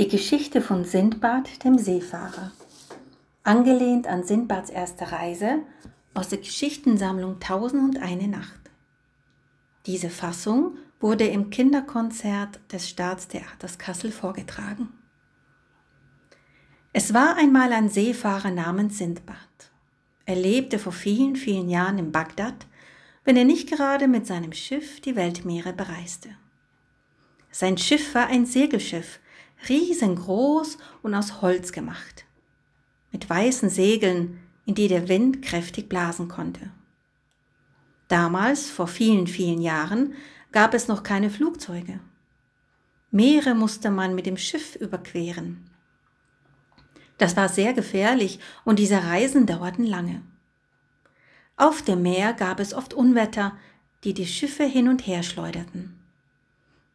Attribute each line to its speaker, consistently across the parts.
Speaker 1: Die Geschichte von Sindbad, dem Seefahrer. Angelehnt an Sindbads erste Reise aus der Geschichtensammlung Tausend und eine Nacht. Diese Fassung wurde im Kinderkonzert des Staatstheaters Kassel vorgetragen. Es war einmal ein Seefahrer namens Sindbad. Er lebte vor vielen, vielen Jahren in Bagdad, wenn er nicht gerade mit seinem Schiff die Weltmeere bereiste. Sein Schiff war ein Segelschiff, riesengroß und aus Holz gemacht, mit weißen Segeln, in die der Wind kräftig blasen konnte. Damals, vor vielen, vielen Jahren, gab es noch keine Flugzeuge. Meere musste man mit dem Schiff überqueren. Das war sehr gefährlich und diese Reisen dauerten lange. Auf dem Meer gab es oft Unwetter, die die Schiffe hin und her schleuderten.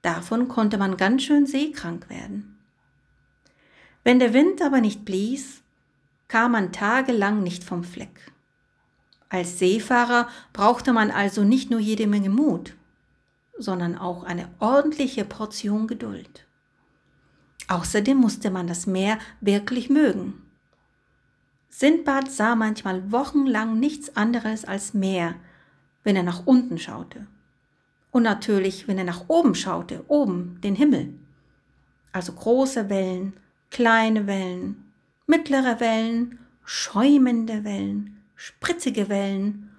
Speaker 1: Davon konnte man ganz schön seekrank werden. Wenn der Wind aber nicht blies, kam man tagelang nicht vom Fleck. Als Seefahrer brauchte man also nicht nur jede Menge Mut, sondern auch eine ordentliche Portion Geduld. Außerdem musste man das Meer wirklich mögen. Sindbad sah manchmal wochenlang nichts anderes als Meer, wenn er nach unten schaute. Und natürlich, wenn er nach oben schaute, oben, den Himmel. Also große Wellen, kleine Wellen, mittlere Wellen, schäumende Wellen, spritzige Wellen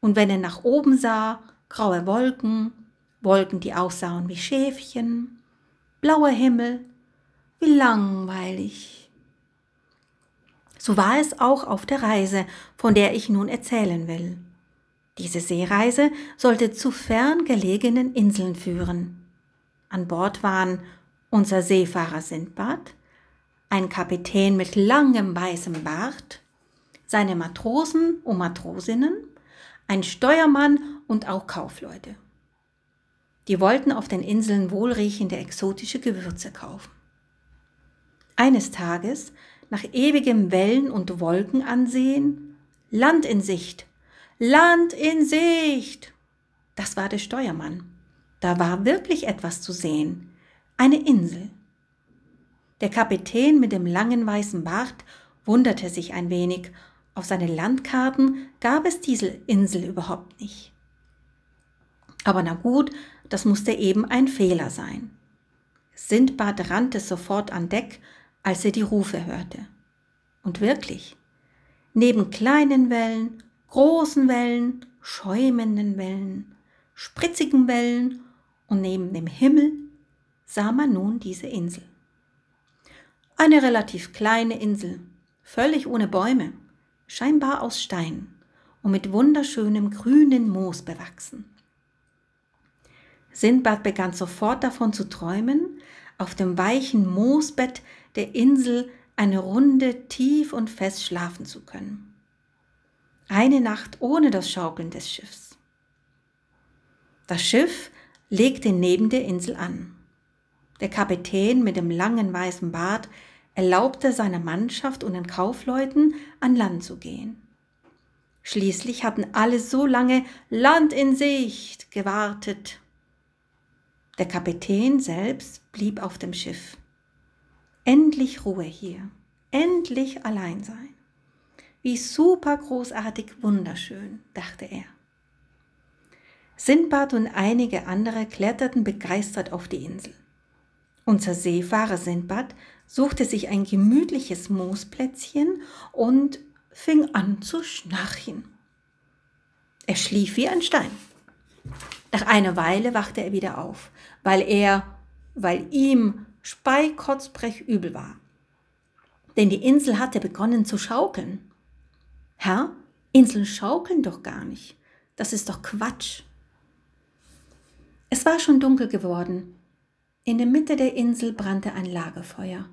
Speaker 1: und wenn er nach oben sah, graue Wolken, Wolken, die aussahen wie Schäfchen, blauer Himmel, wie langweilig. So war es auch auf der Reise, von der ich nun erzählen will. Diese Seereise sollte zu fern gelegenen Inseln führen. An Bord waren unser Seefahrer Sindbad, ein Kapitän mit langem weißem Bart, seine Matrosen und Matrosinnen, ein Steuermann und auch Kaufleute. Die wollten auf den Inseln wohlriechende exotische Gewürze kaufen. Eines Tages, nach ewigem Wellen und Wolken ansehen, Land in Sicht, Land in Sicht. Das war der Steuermann. Da war wirklich etwas zu sehen. Eine Insel. Der Kapitän mit dem langen weißen Bart wunderte sich ein wenig. Auf seinen Landkarten gab es diese Insel überhaupt nicht. Aber na gut, das musste eben ein Fehler sein. Sindbad rannte sofort an Deck, als er die Rufe hörte. Und wirklich, neben kleinen Wellen, großen Wellen, schäumenden Wellen, spritzigen Wellen und neben dem Himmel sah man nun diese Insel. Eine relativ kleine Insel, völlig ohne Bäume, scheinbar aus Stein und mit wunderschönem grünen Moos bewachsen. Sindbad begann sofort davon zu träumen, auf dem weichen Moosbett der Insel eine Runde tief und fest schlafen zu können. Eine Nacht ohne das Schaukeln des Schiffs. Das Schiff legte neben der Insel an. Der Kapitän mit dem langen weißen Bart erlaubte seiner Mannschaft und den Kaufleuten an Land zu gehen. Schließlich hatten alle so lange Land in Sicht gewartet. Der Kapitän selbst blieb auf dem Schiff. Endlich Ruhe hier, endlich allein sein. Wie super großartig wunderschön, dachte er. Sindbad und einige andere kletterten begeistert auf die Insel. Unser Seefahrer Sindbad suchte sich ein gemütliches Moosplätzchen und fing an zu schnarchen. Er schlief wie ein Stein. Nach einer Weile wachte er wieder auf, weil er, weil ihm speikotzbrech übel war. Denn die Insel hatte begonnen zu schaukeln. Herr, Inseln schaukeln doch gar nicht. Das ist doch Quatsch. Es war schon dunkel geworden. In der Mitte der Insel brannte ein Lagerfeuer.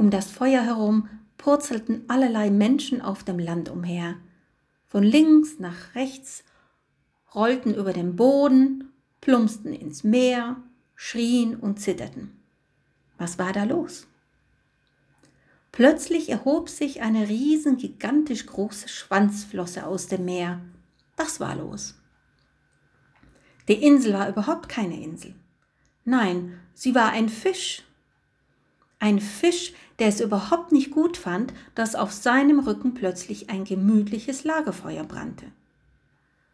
Speaker 1: Um das Feuer herum purzelten allerlei Menschen auf dem Land umher. Von links nach rechts rollten über den Boden, plumpsten ins Meer, schrien und zitterten. Was war da los? Plötzlich erhob sich eine riesen, gigantisch große Schwanzflosse aus dem Meer. Das war los. Die Insel war überhaupt keine Insel. Nein, sie war ein Fisch Ein Fisch, der es überhaupt nicht gut fand, dass auf seinem Rücken plötzlich ein gemütliches Lagerfeuer brannte.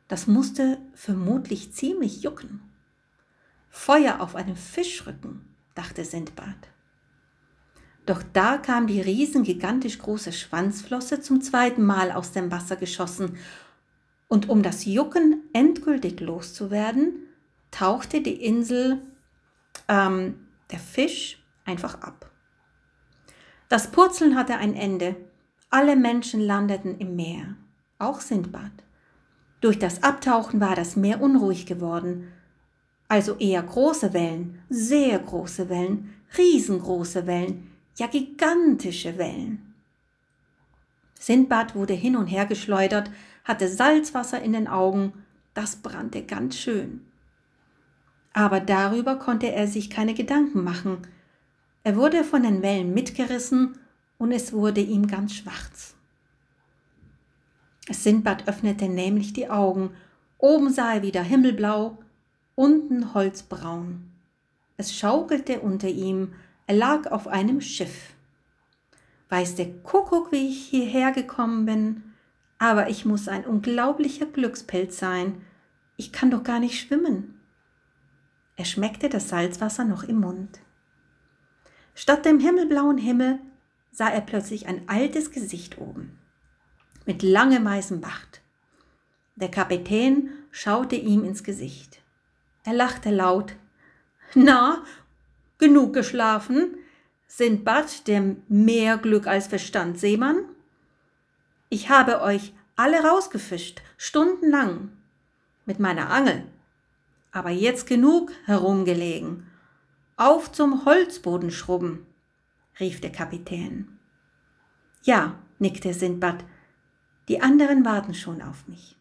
Speaker 1: Das musste vermutlich ziemlich jucken. Feuer auf einem Fischrücken, dachte Sindbad. Doch da kam die riesengigantisch große Schwanzflosse zum zweiten Mal aus dem Wasser geschossen, und um das Jucken endgültig loszuwerden, tauchte die Insel, ähm, der Fisch, einfach ab. Das Purzeln hatte ein Ende. Alle Menschen landeten im Meer, auch Sindbad. Durch das Abtauchen war das Meer unruhig geworden. Also eher große Wellen, sehr große Wellen, riesengroße Wellen, ja gigantische Wellen. Sindbad wurde hin und her geschleudert, hatte Salzwasser in den Augen, das brannte ganz schön. Aber darüber konnte er sich keine Gedanken machen. Er wurde von den Wellen mitgerissen und es wurde ihm ganz schwarz. Sindbad öffnete nämlich die Augen. Oben sah er wieder himmelblau, unten holzbraun. Es schaukelte unter ihm, er lag auf einem Schiff. Weiß der Kuckuck, wie ich hierher gekommen bin, aber ich muss ein unglaublicher Glückspilz sein. Ich kann doch gar nicht schwimmen. Er schmeckte das Salzwasser noch im Mund. Statt dem himmelblauen Himmel sah er plötzlich ein altes Gesicht oben, mit langem weißem Bart. Der Kapitän schaute ihm ins Gesicht. Er lachte laut. Na, Genug geschlafen? Sindbad, der mehr Glück als Verstand Seemann? Ich habe euch alle rausgefischt, stundenlang, mit meiner Angel. Aber jetzt genug herumgelegen. Auf zum Holzboden schrubben, rief der Kapitän. Ja, nickte Sindbad, die anderen warten schon auf mich.